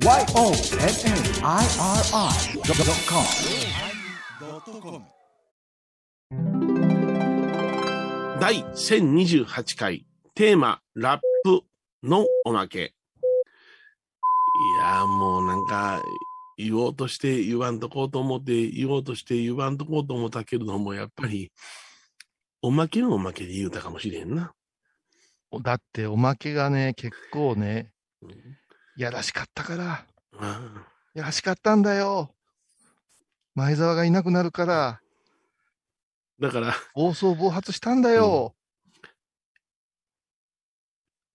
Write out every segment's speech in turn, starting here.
YONNIRI.com 第1028回テーマラップのおまけ。いや、もうなんか言おうとして言わんとこうと思って言おうとして言わんとこうと思ったけれども、やっぱりおまけのおまけで言うたかもしれんな。だっておまけがね、結構ね、うんやらしかったから、あやらしかったんだよ。前澤がいなくなるから、あだから、暴走暴発したんだよ。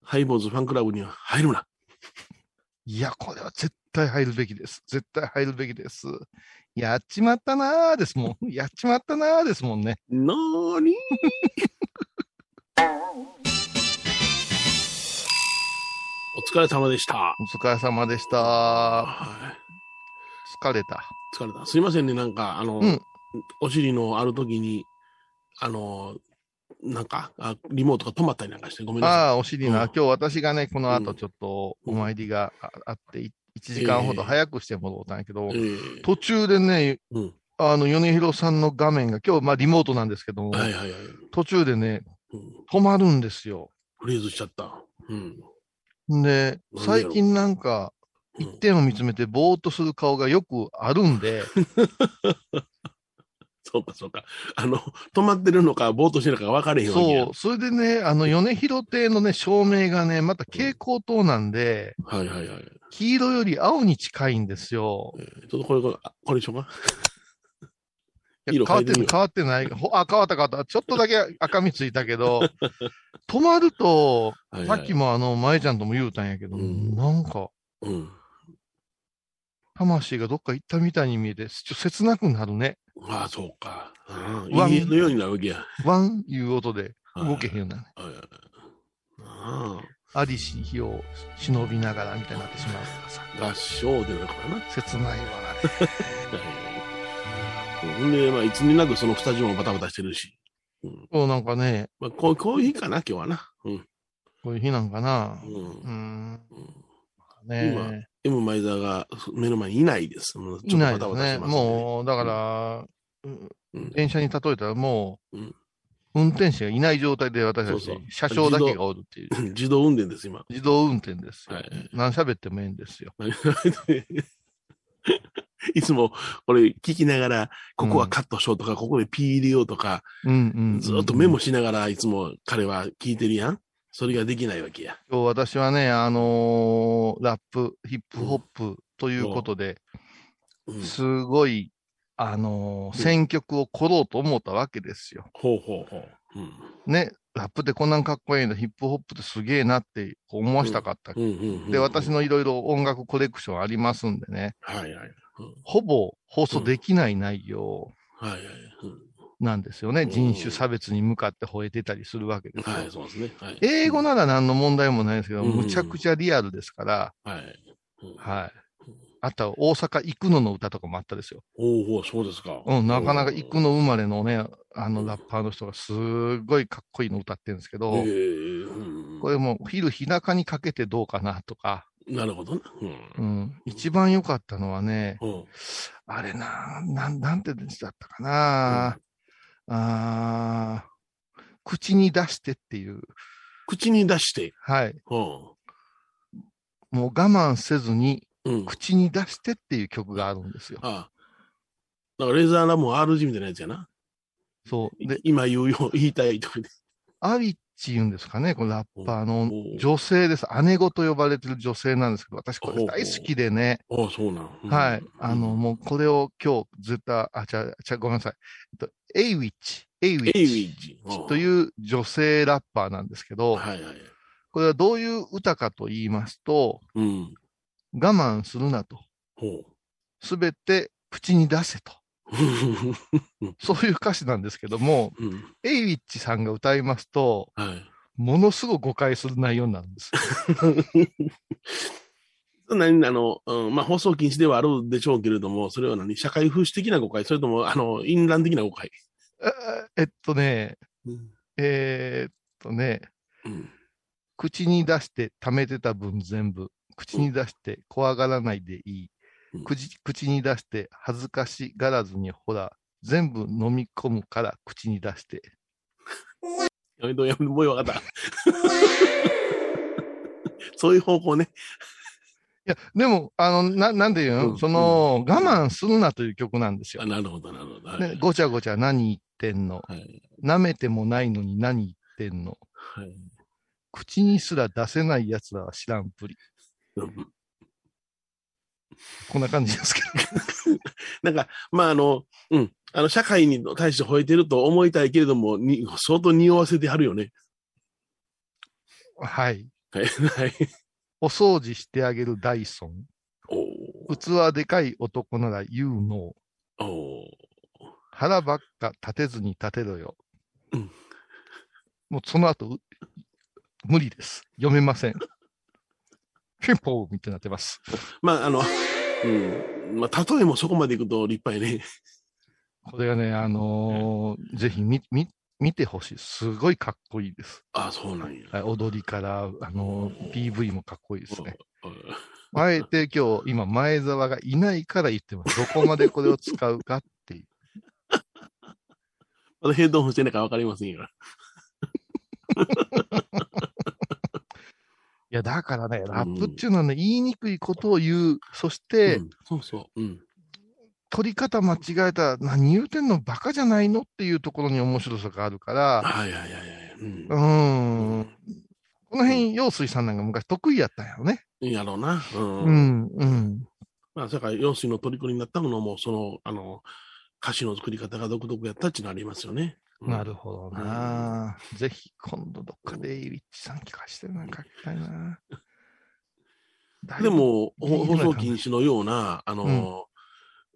ハイボーズファンクラブには入るな。いや、これは絶対入るべきです。絶対入るべきです。やっちまったなーですもん。やっちまったなーですもんね。なーにお疲れ様でした。お疲れ様でした。はい疲れた。疲れた。すいませんね、なんか、あの、うんお尻のある時に、あの、なんかあ、リモートが止まったりなんかして、ごめんなさああ、お尻な。うん今日私がね、このうん後ちょっとお参りがああって、い1時間ほど早くして戻ったんやけど、い。ええ途中でね、うん。あの、米広さんの画面が、今日、まあ、リモートなんですけども、はいはいはい。途中でね、うん、止まるんですよ。フリーズしちゃった。うん。で、最近なんか、うん一点を見つめてぼーっとする顔がよくあるんで、そうかそうか。あの、止まってるのか、ぼーっとしてるのか分かれへんわけやそう、それでね、あの、米広亭のね、照明がね、また蛍光灯なんで、はいはいはい。黄色より青に近いんですよ。えーちょっとこれ、これ、あこれでしょうか。いや変わって変わってない。ほあ、変わった変わった。ちょっとだけ赤みついたけど、止まると、はいはいさっきもあの、前ちゃんとも言うたんやけど、うんなんか、うん。魂がどっか行ったみたいに見えて、ちょ切なくなるね。ああ、そうか。うん。わん家のようになるわけや。ワンいう音で動けへんようになる。はいはいはいあアリシ日を忍びながらみたいになってしまう合唱でなるからな。切ないわ、あれ。はいほんで、まあ、いつになくそのスタジオもバタバタしてるし。うん。そうなんかね、まあ、こう、こういう日かな、今日はな。うん。こういう日なんかな。う。うんん。うんね M 前澤が目の前にいないです。もう。ちょっとバタバタしてますんでもう、だから、うん電車に例えたらもう、うん運転手がいない状態で私たちそうそう、車掌だけがおるっていう。自動 運転です、今。自動運転ですよ。はい何喋ってもええんですよ。いつもこれ聞きながら、ここはカットしようとか、ここでピー入れようとか、うんうんうんずっとメモしながらいつも彼は聞いてるやん。それができないわけや。今日私はね、あのーラップ、ヒップホップということで、うん、すごい、あのー選曲を凝ろうと思ったわけですよ。ほうほうほう。うん。ね、ラップってこんなんかっこいいの、ヒップホップってすげえなって思わしたかった。で、私のいろいろ音楽コレクションありますんでね、はいはい。うんほぼ放送できない内容はいはい。うんなんですよね。うん人種差別に向かって吠えてたりするわけですよ。はい、そうですね。はい、英語なら何の問題もないですけど、うんむちゃくちゃリアルですから、はい。うんはい。あとは大阪行くのの歌とかもあったですよ。おお、そうですか。うん、なかなか行くの。の生まれのね、あうんのラッパーの人がすごいかっこいいの歌ってるんですけど、ええうんこれもう昼日中にかけてどうかなとか、なるほどな。ううん。ん、一番良かったのはね、うん。あれな、なん、なんてでしたったかな、あー口に出してっていう、口に出して。はい。うもう我慢せずに。口に出してっていう曲があるんですよ。ああ。だからレーザーラモン RG みたいなやつやな。そう。で、今言うよ、言いたいとかで。アリッチ言うんですかね、このラッパーのお女性です。姉子と呼ばれてる女性なんですけど、私これ大好きでね、ああ、そうなん。うんはい。あの、、もうこれを今日ずっと、あ、ちゃ、ちゃ、ごめんなさい。えっと、エイウィッチ、エイウィッチという女性ラッパーなんですけど、はいはい。これはどういう歌かと言いますと、うん。我慢するなと。ほすべて口に出せと。う。そういう歌詞なんですけども、うん。エイウィッチさんが歌いますと、はい。ものすごく誤解する内容になるんです。何あの、うん、まあ、放送禁止ではあるでしょうけれども、それは何？社会風刺的な誤解？それとも、あの、淫乱的な誤解？ええっとね、うん。えーっとね、うん。口に出して貯めてた分全部口に出して怖がらないでいい。うん口口に出して恥ずかしがらずに、ほら、全部飲み込むから口に出して。やめと、やめと、もう分かった。そういう方向ね。いや、でも、あの、な、なんていうの、うんその、我慢するなという曲なんですよあ。なるほど、なるほど。はいね、ごちゃごちゃ何言ってんの？はい。舐めてもないのに何言ってんの？はい口にすら出せない奴らは知らんぷり。うんこんな感じですけ なんか、まあ、あの、うん。あの、社会に対して吠えてると思いたいけれども、に相当匂わせてはるよね。ど。はい。はい。はい。お掃除してあげるダイソン。おー器でかい男なら言うの。おー腹ばっか立てずに立てろよ。うんもうその後、う無理です。読めません。ピンポーみたいになってます。まあ、あの、うん。まあ、例えもそこまでいくと立派やね。これがね、あのーぜひ見、見、見てほしい。すごいかっこいいです。あそうなんや。はい踊りから、あのー PV もかっこいいですね。うんあえて今日、今、前澤がいないから言ってます。どこまでこれを使うかっていう。まだヘッドホンしてないから分かりませんよ。いや、だからね、ラップっていうのはね、言いにくいことを言う。そして、うんそうそう。うん。取り方間違えたら、何言うてんのバカじゃないのっていうところに面白さがあるから、はいはいはいはい。うんう。ーん。この辺、陽水さんなんか昔得意やったんやろね。やろうな。うん。うん、うん。まあ、それから、用水の虜になったのも、その、あの、歌詞の作り方が独特やったっていうのありますよね。うんなるほどな。ぜひ、今度どっかでイリッチさん聞かしてるな、書きたいな。で、も、放送禁止のような、あの、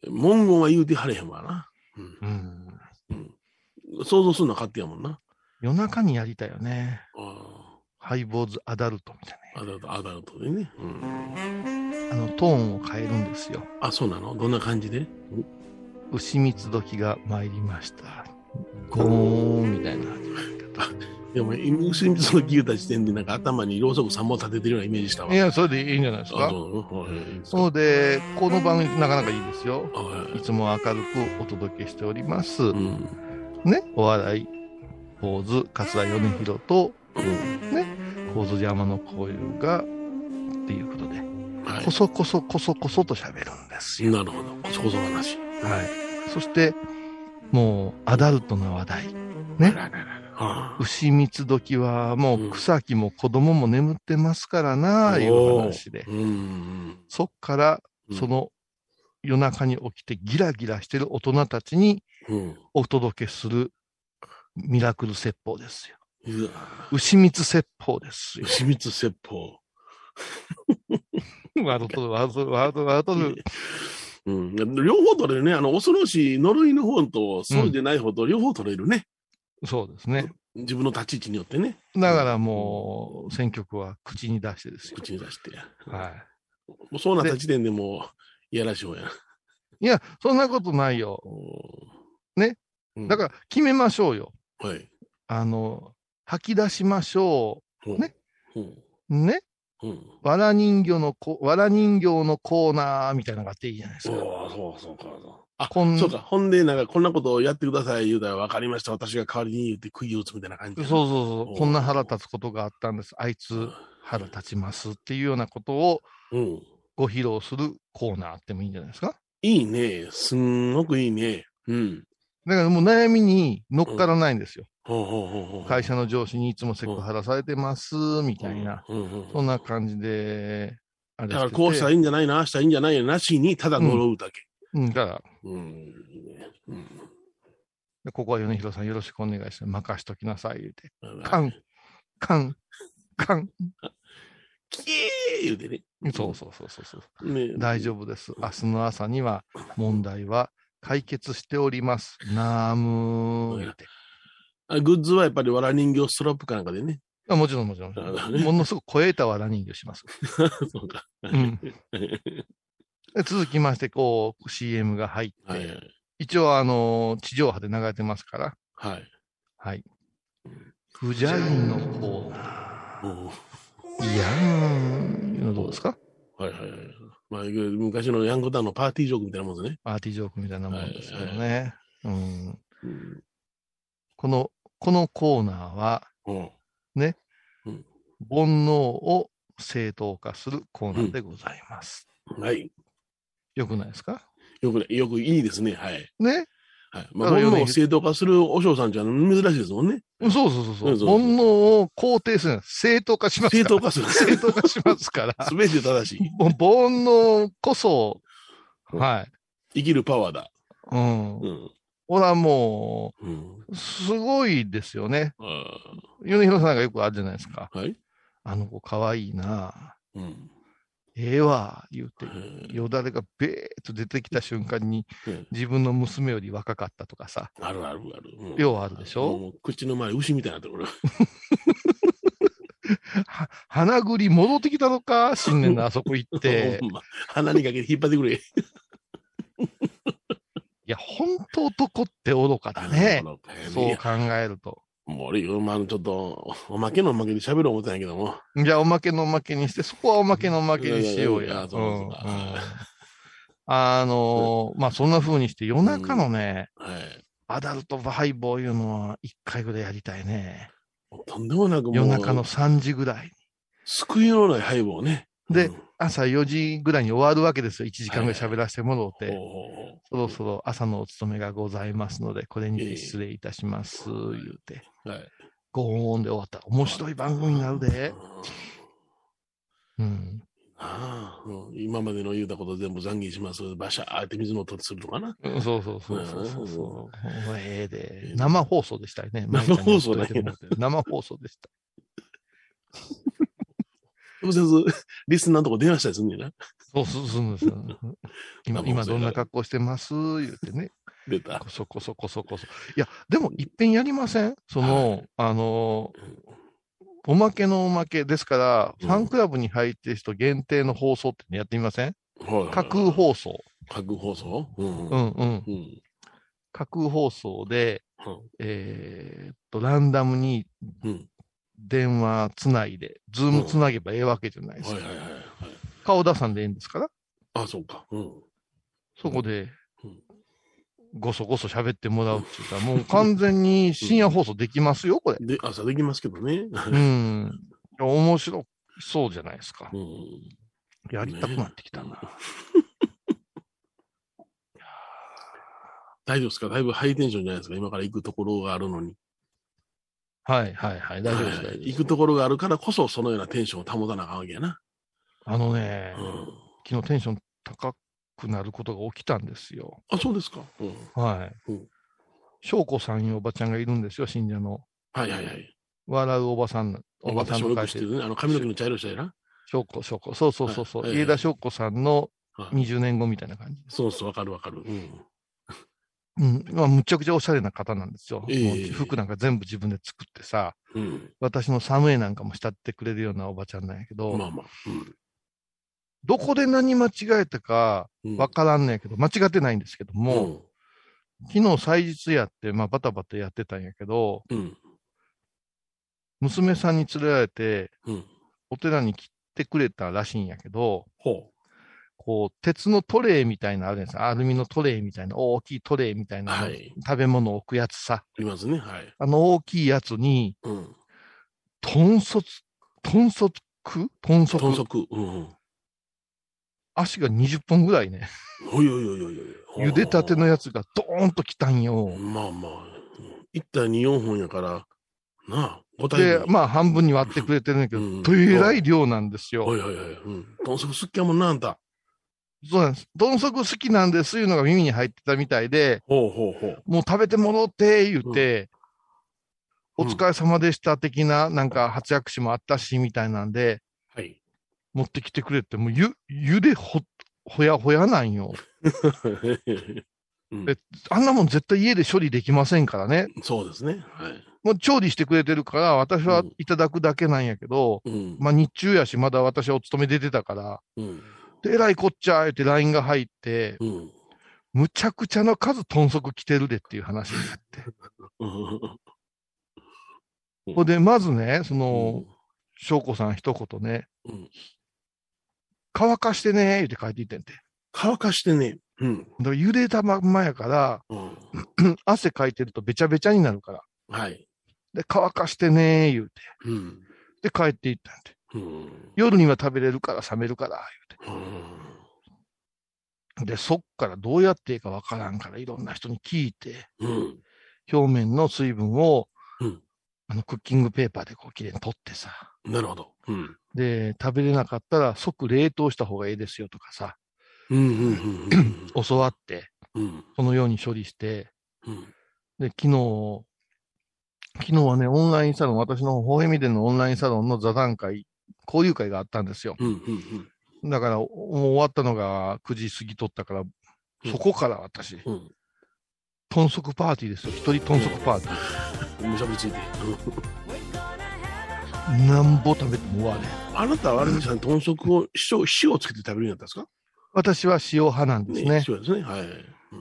文言は言うてはれへんわな。うん。うん。想像するのは勝手やもんな。夜中にやりたいよね。あハイボーズアダルトみたいあ、アダルト、アダルトでね。うん。な。あの、トーンを変えるんですよ。あ、そうなの？どんな感じで？牛蜜時が参りました。ゴーンみたいな。でも、薄いその聞いた時点で、なんか頭にろうそく3本立ててるようなイメージしたわ。いや、それでいいんじゃないですあ、か。そうですかそうで、この番組なかなかいいですよ。いいつも明るくお届けしております。うん。ね、お笑い、坊主、桂米広と、うん。構図山の交友が、っていうことで、はこそこそこそこそと喋るんですい。よ。なるほど。こそこそ話。はい。そして、もう、アダルトな話題。ね。牛蜜時はもう草木も子供も眠ってますからな、あいう話でそっから、うん。その夜中に起きてギラギラしてる大人たちにうん。お届けするミラクル説法ですよ。牛蜜説法ですよ。牛蜜説法。ワード取る、ワード取る、ワード。うん。両方取れるね。あの、恐ろしい呪いの方と、そうでない方と両方取れるね。そうですね。自分の立ち位置によってね。だからもう、選曲は口に出してですよ。口に出して。はもうそうなった時点でもう、いやらしい方やな。い。いや、そんなことないよ。ねうん。だから、決めましょうよ。ら、はい。あの、吐き出しましょうんね。うん。う。ね。うん。わら人形のこ、わら人形のコーナーみたいなのがあっていいじゃないですそうか。そうそうか。そうあ、こんそうか。ほんで、なんか、こんなことをやってください言うたら、分かりました。私が代わりに言って釘を打つみたいな感じ。そうそうそう。こんな腹立つことがあったんです。あいつ腹立ちますっていうようなことをうん。ご披露するコーナーあってもいいんじゃないですか。いいね。すんごくいいね。うん。だからもう悩みに乗っからないんですよ。会社の上司にいつもセクハラされてます、みたいな。そんな感じで、あれだからこうしたらいいんじゃないな、ああしたらいいんじゃないなしに、ただ呪うだけ。うん、だから、うん。ここは米広さんよろしくお願いします。任しときなさい、言うて。あカン、カン、カン。キー言うてね。そうそうそうそうそう。ね大丈夫です。明日の朝には問題は解決しております。なーむー言うて。あグッズはやっぱりわら人形ストラップかなんかでね。あもちろんもちろん。ものすごく超えたわら人形します。そうか。うん で続きまして、こう、CM が入って、はいはい。一応、あのー地上波で流れてますから、はい。はい。クジャインのコーナー。いやーん、いうのどうですか？はいはいはい。まあ、昔のヤングタウンのパーティージョークみたいなもんですね。パーティージョークみたいなもんですけどね。うん、うん。この、このコーナーは、うん。煩悩を正当化するコーナーでございます。はい。よくないですか？よくね、よくいいですね。はい。ね？はい。まあ、煩悩を正当化するお嬢さんちゃん珍しいですもんね。そうそうそうそう。煩悩を肯定する。正当化しますから。正当化する。正当化しますから。すべて正しい。煩悩こそ、うんはい。生きるパワーだ。うん。うん。ほら、もうすごいですよね。あ米広さんがよくあるじゃないですか。ーはい。あの子かわいいなうん。ええわ、言うてう。んよだれがべーっと出てきた瞬間にうん、自分の娘より若かったとかさ。あるあるある。うんようあるでしょ？口の前、牛みたいになってる。は花栗戻ってきたのか？新年のあそこ行って ま鼻にかけて引っ張ってくれ。いや、本当男って愚かだね。うんそう考えると。もう俺、まあ、ちょっと、おまけのおまけで喋ろう思ったんやけども。じゃあ、おまけのおまけにして、そこはおまけのおまけにしようや。あのーまあ、そんな風にして夜中のね、はい。アダルトバイボーいうのは一回ぐらいやりたいね。とんでもなくもう、夜中の3時ぐらい。救いのない敗北ね。でうん朝4時ぐらいに終わるわけですよ。1時間ぐらい喋らせてもらおうて。ほうほうほそろそろ朝のお勤めがございますので、これにて失礼いたします。言うて。うはい。ゴーンで終わった。面白い番組になるで。うん。ああ、もう今までの言うたこと全部残業します。バシャーって水の音するとかな。うんそうそうそうそうそううんそう。ええで。生放送でしたよね。生放送だね。生放送でした。直接、リスナーのとこ電話したりすんねんな。そうそうそうですよ。今、今どんな格好してます？言ってね。出た。こそこそこそこそ。いや、でも、いっぺんやりません？その、あのーおまけのおまけですから、うんファンクラブに入ってる人限定の放送ってやってみません？はい架空放送。架空放送？うん。ううん。んうん。うん。架空放送で、うんえーっと、ランダムにうん。電話つないで、ズームつなげばええわけじゃないですか。はいはいはいはい。顔出さんでええんですから、あ、そうか。うん。そこでうん、ごそごそ喋ってもらうっていうか、もう完全に深夜放送できますよ、これ。で、朝できますけどね。うん。面白そうじゃないですか。うん。やりたくなってきたな。大丈夫ですか？だいぶハイテンションじゃないですか？今から行くところがあるのに。はいはいはい。大丈夫です、はい行くところがあるからこそ、そのようなテンションを保たなあかんわけやな。あのね、うん。昨日テンション高くなることが起きたんですよ。あ、そうですか。うん。はいうん。翔子さんいうおばちゃんがいるんですよ、信者の。はいはいはい。笑うおばさん、おばさんの会社ね。あの髪の毛の茶色い人やな。翔子、翔子。そうそうそうそう。はいはいはい家田翔子さんのはい20年後みたいな感じ。そうそう、わかるわかる。うん。うん。まあ、むちゃくちゃおしゃれな方なんですよ。ええもう服なんか全部自分で作ってさ、うん。私のサムエなんかも慕ってくれるようなおばちゃんなんやけど、まあまあ。どこで何間違えたかうん。わからんねんけど、間違ってないんですけども、うん、昨日祭日やって、まあバタバタやってたんやけど、うん。娘さんに連れられて、うん。お寺に来てくれたらしいんやけど、ほこう、鉄のトレイみたいなのあるんですよ。アルミのトレイみたいな、大きいトレイみたいなの、はい食べ物を置くやつさ。う。いますね。はい。あの大きいやつに、うん。豚足、豚足豚足豚足。うんうん。足が20本ぐらいね、おいおいおいおいおい。茹でたてのやつがドーンと来たんよ。まあまあ。一体2、4本やから、なあ、5体で、分。まあ半分に割ってくれてるんだけど、うんとえらい量なんですよ。はいはいはい。うん。豚足好きやもんな、あんた。そうなんです。豚足好きなんですいうのが耳に入ってたみたいで、ほうほうほう。もう食べてもろって言って、うんお疲れ様でした的な、なんか活躍詞もあったし、みたいなんで、はい。持ってきてくれって、もうゆ、ゆでほ、ほやほやなんよ。うんであんなもん絶対家で処理できませんからね。そうですね。はい。もう調理してくれてるから、私はうんいただくだけなんやけど、うん。まあ日中やし、まだ私はお勤め出てたから、うん。で、えらいこっちゃーって LINE が入って、うん。むちゃくちゃな数豚足来てるでっていう話になって。うん。ほんで、まずね、その、翔子さん一言ね、うん乾かしてね、言って帰っていってんて。乾かしてね。うん。だから茹でたまんまやから、うん。汗かいてるとべちゃべちゃになるから。はい。で、乾かしてね、言うて。うん。で、帰っていったんて。うん。夜には食べれるから冷めるから、言うて。で、そっからどうやっていいかわからんから、いろんな人に聞いて、うん。表面の水分を、うんあの、クッキングペーパーでこう、きれいに取ってさ。なるほど。うん。で、食べれなかったら即冷凍した方がいいですよとかさ、うん。うん。うん。教わって、うん。そのように処理して、うん。で、昨日、昨日はね、オンラインサロン、私の微笑みでのオンラインサロンの座談会、交流会があったんですよ。うん。うん。だから、もう終わったのが9時過ぎとったから、うんそこから私、うん。豚足パーティーですよ。一人豚足パーティむしゃぶりついて。ー。なんぼ食べても終われん。あなたはあれですか豚足を塩、塩をつけて食べるようになったんですか？私は塩派なんですね。塩ですね。はい。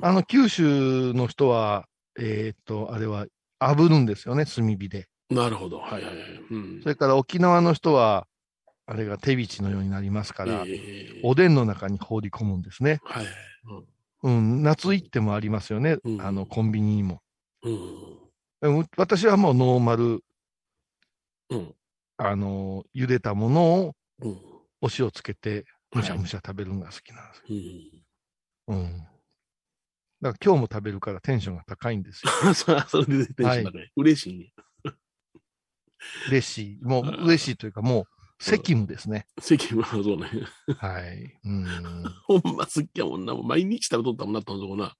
あの、九州の人は、えーっと、あれは、炙るんですよね、炭火で。なるほど。はいはいはい。うんそ。れから沖縄の人は、あれが手びちのようになりますから、ええおでんの中に放り込むんですね。はい。うん、夏行ってもありますよね。うんあの、コンビニにも。うん。うん私はもうノーマル、うん。あの、茹でたものをうん。お塩つけて、むしゃはいむしゃ食べるのが好きなんですうん。よ。うん。だから今日も食べるからテンションが高いんですよ。そそれでテンション高い。嬉しいね。嬉しい。もう嬉しいというか、もう責務ですね。席もそうね。はい。うん。ほんま好きやもんな。毎日食べとったもんな、とんそこな。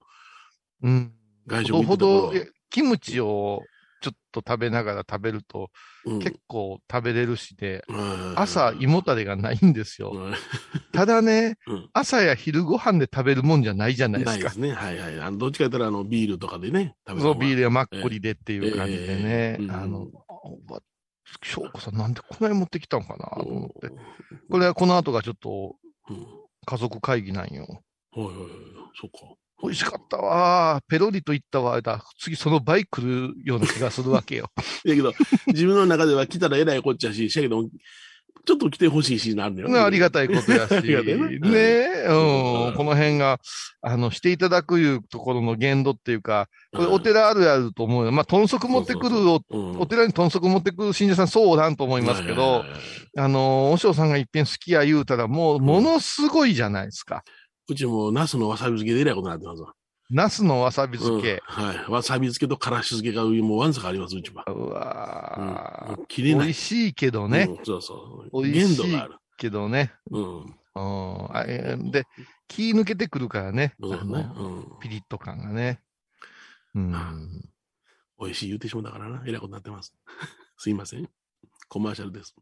うん。外食ほどキムチをちょっと食べながら食べると、うん結構食べれるしで、うん朝胃もたれがないんですよ。うん ただね、うん朝や昼ご飯で食べるもんじゃないじゃないですか。ないですね。はいはい。あの、どっちか言ったら、あの、ビールとかでね、食べそう、ビールル。やマッコリでっていう感じでね。ええうんあの、あ翔子さんなんでこない持ってきたんかなと思って。これはこの後がちょっと家族会議なんよ。はいはい。そっか。美味しかったわー。ペロリといったわ。だ次その倍来るような気がするわけよ。だけど、自分の中では来たらえらいこっちゃし、しやけど、ちょっと来てほしいし、なるんだよねありがたいことやし。ねえ、うんうん。この辺が、あの、していただくいうところの限度っていうか、これうんお寺あるあると思うよ。まあ、豚足持ってくるお、うんお寺に豚足持ってくる信者さんそうなんと思いますけど、あの、お嬢さんが一遍好きや言うたら、もう、ものすごいじゃないですか。うちも、ナスのわさび漬けでえらいことになってますわ。ナスのわさび漬け。うんはい。わさび漬けとからし漬けがもうわんさかあります、うちは。ううんわーもう切れない。美味しいけどね。うんそうそう。美味しい限度がある。けどね。うん。うんあえーで、気抜けてくるからね。うね。のうん。ピリッと感がね。うん。美味しい言うてしもたからな。えらいことになってます。すいません。コマーシャルです。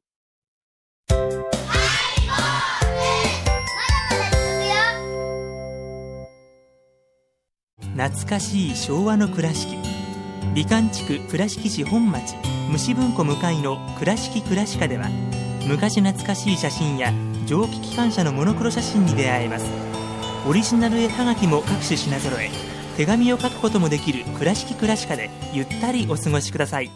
懐かしい昭和の倉敷。美観地区倉敷市本町虫文庫向かいの「倉敷倉歯科」では昔懐かしい写真や蒸気機関車のモノクロ写真に出会えます。オリジナル絵はがきも各種品揃え手紙を書くこともできる「倉敷倉歯科」でゆったりお過ごしください。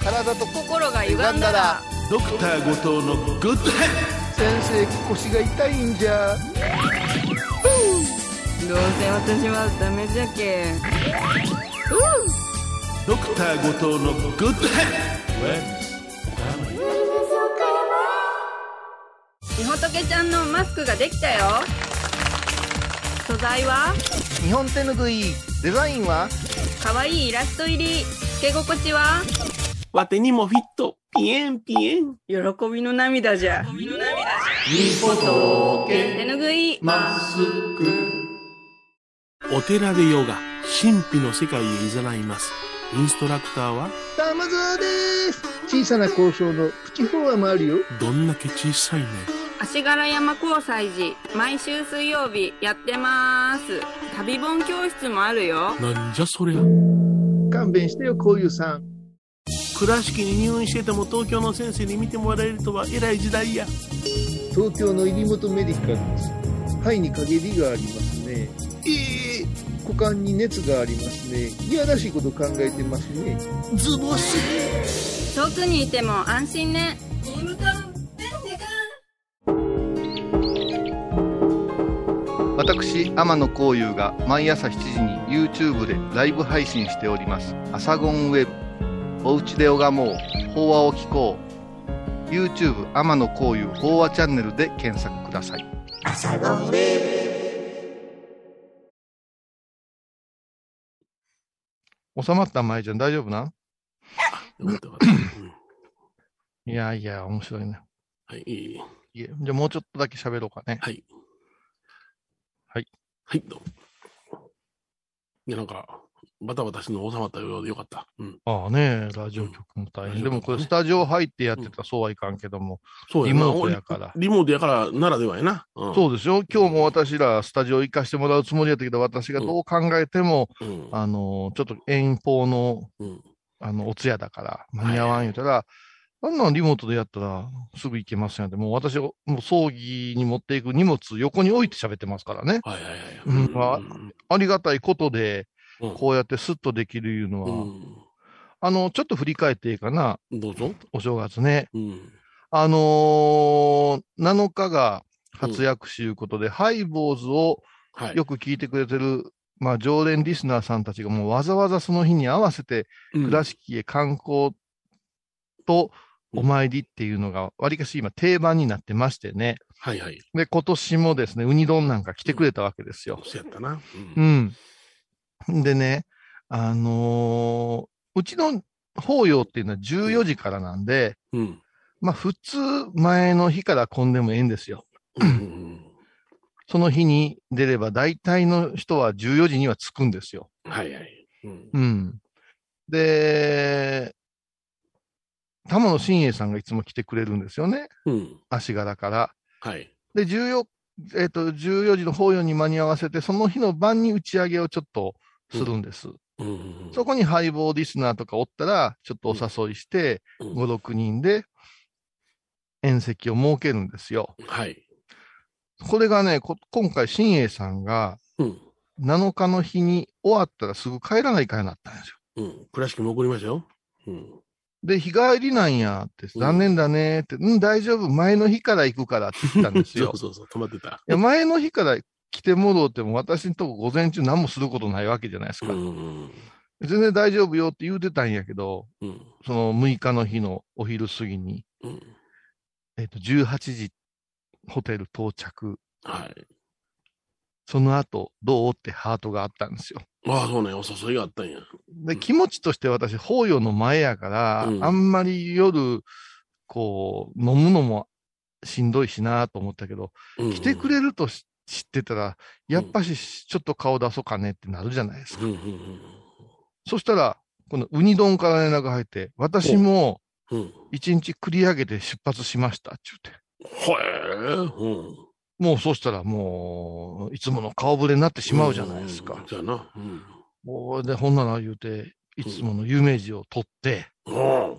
体と心が歪んだらドクター後藤のグッド。ヘッ先生腰が痛いんじゃどうせ私はダメじゃけん。ドクター後藤のグッドヘッみほとけちゃん。のマスクができたよ素材は日本手ぬぐいデザインはかわいいイラスト入りつけ心地はわてにもフィット。ピエンピエン。喜びの涙じゃみほと手ぬぐいマスク。お寺でヨガ、神秘の世界へ誘います。インストラクターは、玉沢です小さな交渉のプチフォアもあるよどんだけ小さいね。足柄山交際時毎週水曜日やってます旅本教室もあるよなんじゃそりゃ。勘弁してよこういうさん倉敷に入院してても東京の先生に見てもらえるとは偉い時代や。東京の入本メディカルです肺に陰りがありますねええ股間に熱がありますねいやらしいこと考えてますねズボス。遠くにいても安心ね私、天野幸雄が毎朝7時に YouTube でライブ配信しております。アサゴンウェブ。おうちで拝もう。法話を聞こう。YouTube 天野幸雄法話チャンネルで検索ください。収まった舞ちゃん大丈夫な？よかったよかったうんいやいや、面白いね。はい、いい。いえじゃあもうちょっとだけ喋ろうかね。はい。はい。はい、どうも。いや、なんか、バタバタしの収まったようでよかった。うん。ああね、ラジオ局も大変。うんでもこれスタジオ入ってやってたらそうはいかんけども、そうやなリモートやからリモートやからならではやな。うん。そうですよ。今日も私らスタジオ行かしてもらうつもりやったけど、私がどう考えても、うん。あの、ちょっと遠方の、うん。あの、お通夜だから、間に合わん言うたら、あんなんリモートでやったらすぐ行けますよって、もう私、もう葬儀に持っていく荷物横に置いて喋ってますからね。はいはいはい。うんまありがたいことで、うんこうやってスッとできるいうのは、うんあの、ちょっと振り返っていいかな、どうぞ。お正月ね。うん。あのー、7日が初薬師いうことで、ハイボーズをはい。よく聞いてくれてる、まあ、常連リスナーさんたちがもうわざわざその日に合わせて、うん倉敷へ観光とお参りっていうのが、わりかし今定番になってましてね。はいはい。で、今年もですね、ウニ丼なんか来てくれたわけですよ。そうやったな。ううん。ん。でね、あのーうちの法要っていうのは14時からなんで、うん。まあ普通前の日から混んでもええんですよ。うん。その日に出れば大体の人は14時には着くんですよ。はいはい。うん。うん。で、玉野真栄さんがいつも来てくれるんですよね。うん。足柄から。はい。で、14、えっ、と、14時の法要に間に合わせて、その日の晩に打ち上げをちょっとするんです。うん。そこにハイボーリスナーとかおったら、ちょっとお誘いして、うん5、6人で宴席を設けるんですよ。はい。これがね、こ今回、新栄さんがうん。7日の日に終わったらすぐ帰らないかになったんですよ。うん。倉敷も送りましたよ。うん。で、日帰りなんやって、うん残念だねって、うん、大丈夫、前の日から行くからって言ったんです そよう。そうそう、止まってた。いや、前の日から来てもろうても、私のとこ午前中何もすることないわけじゃないですか。うん。全然大丈夫よって言うてたんやけど、うん。その6日の日のお昼過ぎに、うん。えっ、と、18時、ホテル到着。はい。その後、どうってハートがあったんですよ。ああ、そうね。お誘いがあったんや。で、気持ちとして私、法要の前やから、うんあんまり夜、こう、飲むのもしんどいしなと思ったけど、うん来てくれるとし知ってたら、やっぱしちょっと顔出そうかねってなるじゃないですか。うんうんそしたら、このウニ丼から連絡入って、私もうん。うん。一日繰り上げて出発しましたって言って。へえ。うん。もうそしたらもう、いつもの顔ぶれになってしまうじゃないですか。じゃあな。うん。で、ほんなら言うて、いつもの有名人を取って、あ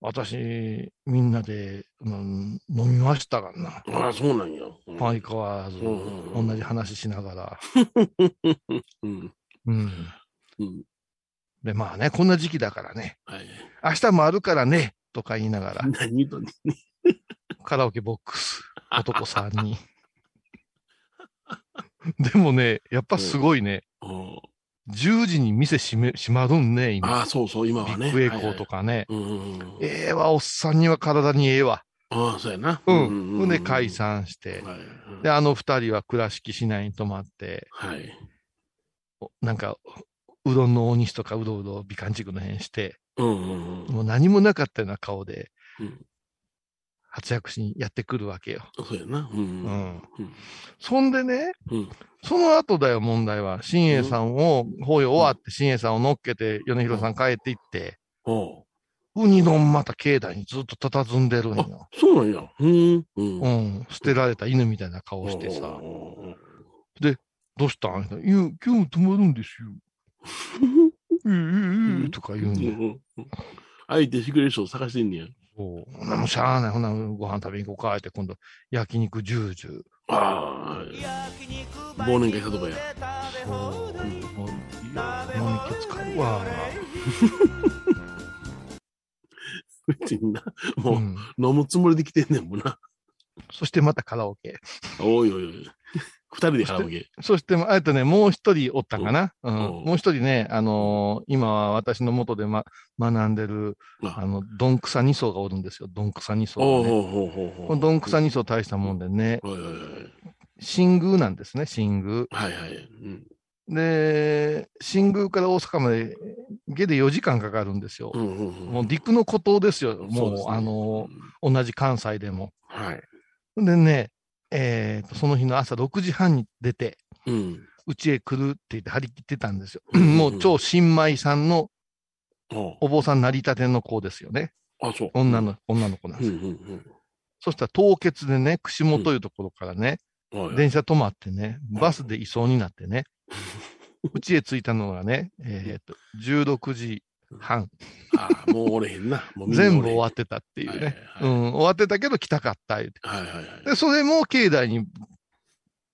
私、みんなで、うん、飲みましたがな。あ、ああ、そうなんや。うん相変わらず、同じ話しながら。うん。うん。うん。で、まあね、こんな時期だからね、はい。明日もあるからね、とか言いながら、何ねんカラオケボックス、男3人。でもね、やっぱすごいね、うん10時に店閉め、閉まるんね、今。ああ、そうそう、今ビはね。ッグエコーとかね。はいはい。うんうんうん。ええわ、おっさんには体にええわ。ああ、そうやな。うん。うんで、解。散して。はい。で、あの二人は倉敷市内に泊まって、はい。おなんか、うどんの大西とかうどうど美観地区の辺して、うんうんうん。もう何もなかったような顔で、うん活躍しにやってくるわけよ。そうやな。うんううん。ん。そんでね、うんその後だよ、問題は。新栄さんを、法要終わって、新栄さんを乗っけて、米広さん帰って行って、おうウニ丼また境内にずっと佇んでるんよ。そうなんや。うん。うん。うん。捨てられた犬みたいな顔してさ、どうしたん？いや、今日も泊まるんですよ。ええええとか言うんで。相手してくれる人を探してんねや。そう。もうしゃあない。ほな、ご飯食べに行こうかって、今度、焼肉ジュージュ。ああ。忘年会したとこや。そう。もう、いや、飲み気使うわ。別にな。うもう、ん。飲むつもりで来てんねんもんな。そしてまたカラオケ。おいおいおい。二人でカラオケ。そして、あとね、もう一人おったかな？うん。おもう一人ね、あのー今は私の元で、ま、学んでる、ああの、どんくさ二層がおるんですよ。どんくさ二層がね。このどんくさ二層大したもんでね。新宮なんですね、新宮。はいはい。うん。で、新宮から大阪まで、下で4時間かかるんですよ。うんうんうん。もう陸の孤島ですよ。もう、ですねあのー同じ関西でも。はい。でね、えーと、その日の朝6時半に出て、うん。うちへ来るって言って張り切ってたんですよ。うん もう超新米さんのお坊さんなりたての子ですよね。あ、そう。女の、女の子なんうんですよ。うんそしたら凍結でね、串本いうところからね、うん。はい電車止まってね、バスで移送になってね、うちへ着いたのがね、えっ、と、16時半、ああ、もうおれへんな。全部終わってたっていうね。うん、終わってたけど来たかった。はいはいはい。で、それも境内に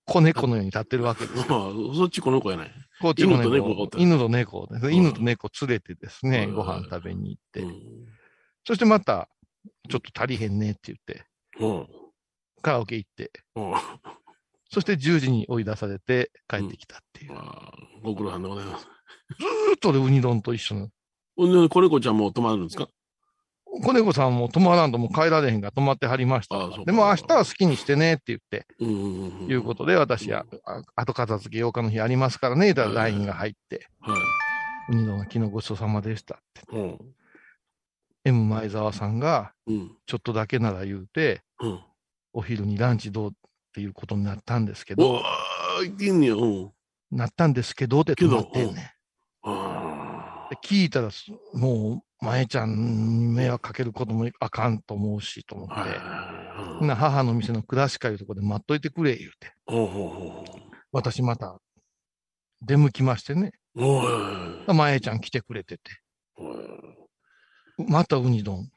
子猫のように立ってるわけです そっち子やない。こっちの犬と猫犬と猫ですね。うん犬と猫連れてですね、うんご飯食べに行って。うん。そしてまた、ちょっと足りへんねって言って、うん。カラオケ行って、うん。そして10時に追い出されて帰ってきたっていう。ご苦労さんでございます。ーっとでウニ丼と一緒の。子猫ちゃんも泊まるんですか？子猫さんも泊まらんともう帰られへんから泊まってはりましたでも明日は好きにしてねって言って、うんうんうん。いうことで私は、あ後片付け8日の日ありますからね、だ LINE が入って、はい。ウニ丼は昨日ごちそうさまでしたって。うん。M 前澤さんがうん。ちょっとだけなら言うて、うん。お昼にランチどうっていうことになったんですけおど。うん。なったんですけどって止まってんねん。聞いたらす、もう、前ちゃんに迷惑かけることもあかんと思うし、と思って。はい。な母の店のクラシカいうとこで待っといてくれ、言うて。私また、出向きましてね。う。おい。前ちゃん来てくれてて。またウニ丼。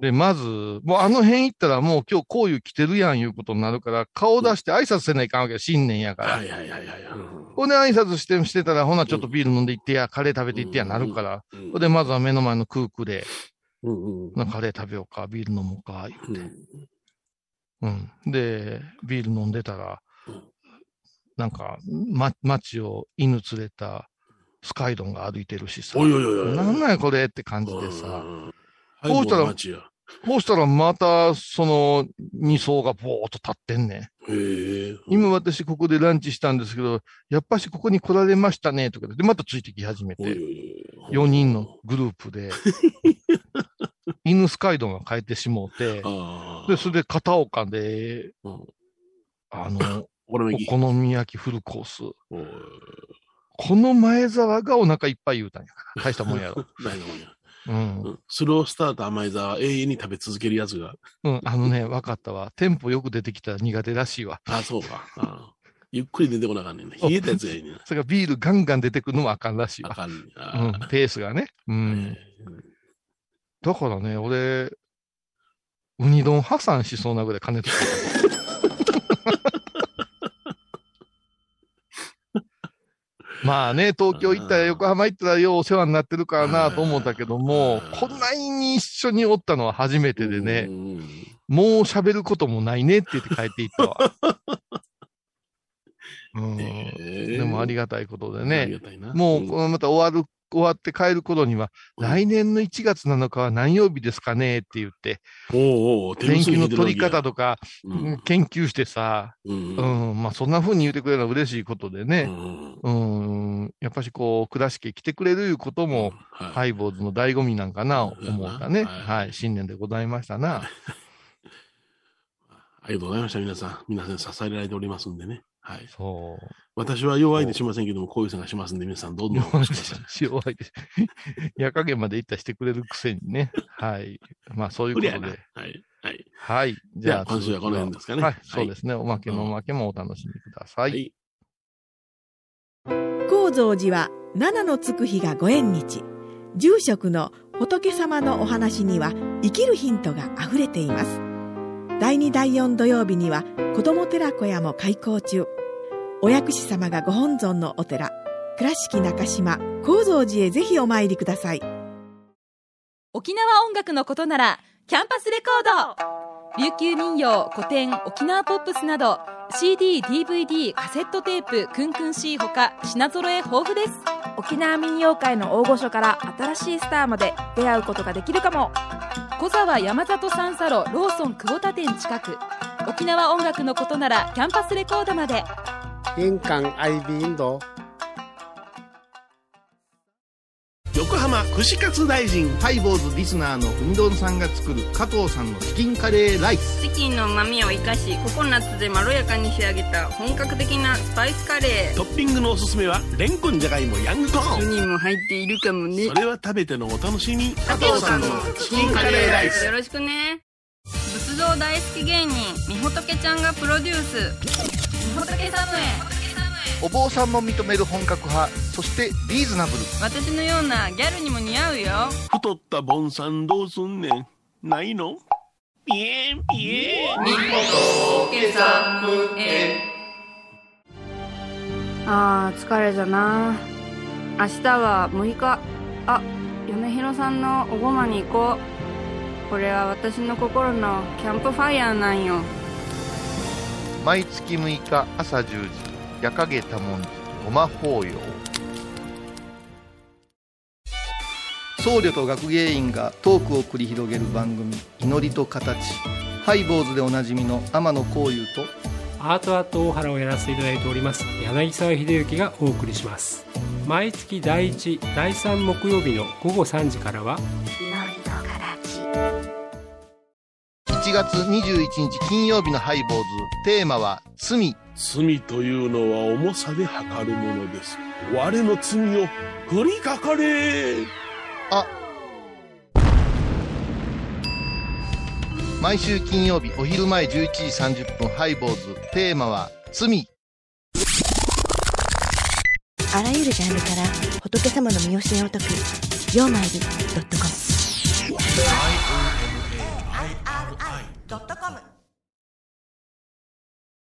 で、まず、もうあの辺行ったらもう今日こういう来てるやんいうことになるから、顔出して挨拶せないかんわけよ新年やから。はいはいはいはい。ほんで挨拶してしてたら、ほなちょっとビール飲んで行ってや、カレー食べて行ってやなるから。うんほんで、まずは目の前の空区で、うんうん。なカレー食べようか、ビール飲もうか、言うて。うんうん。で、ビール飲んでたらうん、なんか、ま、街を犬連れたスカイドンが歩いてるしさ。おいおいおいおい。なんなんやこれって感じでさ。うん。こうしたらはいも町やそうしたらまた、その、二層がぼーっと立ってんねん。へえ。今私ここでランチしたんですけど、やっぱしここに来られましたね、とかで、でまたついてき始めて、いおい4人のグループで、犬スカイドンが帰ってしもうて。で、それで片岡で、うんあの、お お好み焼き。フルコース。この前沢がお腹いっぱい言うたんやから。大したもんやろ。大丈夫や。うん。うんスロースタート甘い沢、永遠に食べ続けるやつが。うん。あのね、わかったわ。テンポよく出てきたら苦手らしいわ。あ、そうか。あゆっくり出てこなあかんねんな。冷えたやつがいいねんな。それからビールガンガン出てくるのもあかんらしいわ。あかんねん。うあん。ペースがね。うーん。だからね、俺、ウニ丼破産しそうなぐらい金使った。まあね、東京行ったら横浜行ったらようお世話になってるからなと思ったけども、こんなに一緒におったのは初めてでねう、んもう喋ることもないねって言って帰っていったわ。うん、へえでもありがたいことであねもうまた終わる、終わって帰る頃には、うん。来年の1月7日は何曜日ですかね？って言って、おうおう、天気の取り方とか、うん。研究してさ、うんうん、まあそんな風に言ってくれるのは嬉しいことでうね、んうん、やっぱしこう、倉敷来てくれるいうことも、はい。ハイボーズの醍醐味なんかな、うん思ったね。はい。はい、新年でございましたな。ありがとうございました、皆さん。皆さん支えられておりますんでね。はい。そう。私は弱いでしませんけども、こういうさんがしますんで、皆さんどんどんお越しください。弱いです。夜加減まで行ったりしてくれるくせにね。はい。まあそういう。ことで。はい。はい。はい。じゃあ、今週はこの辺ですかね。はい、そうですね。おまけのおまけもお楽しみくださ。はいい。高蔵寺は七のつく日がご縁日住職の仏様のお話には生きるヒントがあふれています第2第4土曜日には子ども寺小屋も開校中。お薬師様がご本尊のお寺倉敷中島・高蔵寺へぜひお参りください。沖縄音楽のことならキャンパスレコード。琉球民謡古典沖縄ポップスなど CD、DVD、カセットテープ、クンクン C ほか品揃え豊富です。沖縄民謡界の大御所から新しいスターまで出会うことができるかも小沢山里三佐路ローソン久保田店近く。沖縄音楽のことならキャンパスレコードまで。玄関アイビーインド。横浜串カツ大臣ハイボーズリスナーのうみどんさんが作る加藤さんのチキンカレーライス。チキンの旨味を生かしココナッツでまろやかに仕上げた本格的なスパイスカレー。トッピングのおすすめはレンコンじゃがいもヤングコーン。1人も入っているかもね。それは食べてのお楽しみ。加藤さんのチキンカレーライス。よろしくね。仏像大好き芸人みほとけちゃんがプロデュース。みほとけサムへお坊さんも認める本格派そしてリーズナブル。私のようなギャルにも似合うよ。太ったボンさんどうすんねん。ないの？ピエンピエン。あー疲れじゃな。明日は6日。あ米広さんのおごまに行こう。これは私の心のキャンプファイヤーなんよ。毎月6日朝10時夜影多文字ごま法要。僧侶と学芸員がトークを繰り広げる番組「祈りと形」ハイボーズでおなじみの天野幸雄とアートアート大原をやらせていただいております柳沢秀幸がお送りします。毎月第1第3木曜日の午後3時からは1月21日金曜日のハイボーズ。テーマは「罪」罪というのは重さで測るものです。我の罪を振りかかれ。あ。毎週金曜日お昼前11時30分ハイボーズ。テーマは罪。あらゆるジャンルから仏様の身教えを解く「曜マイルドットコム」「IOMAIRI.com」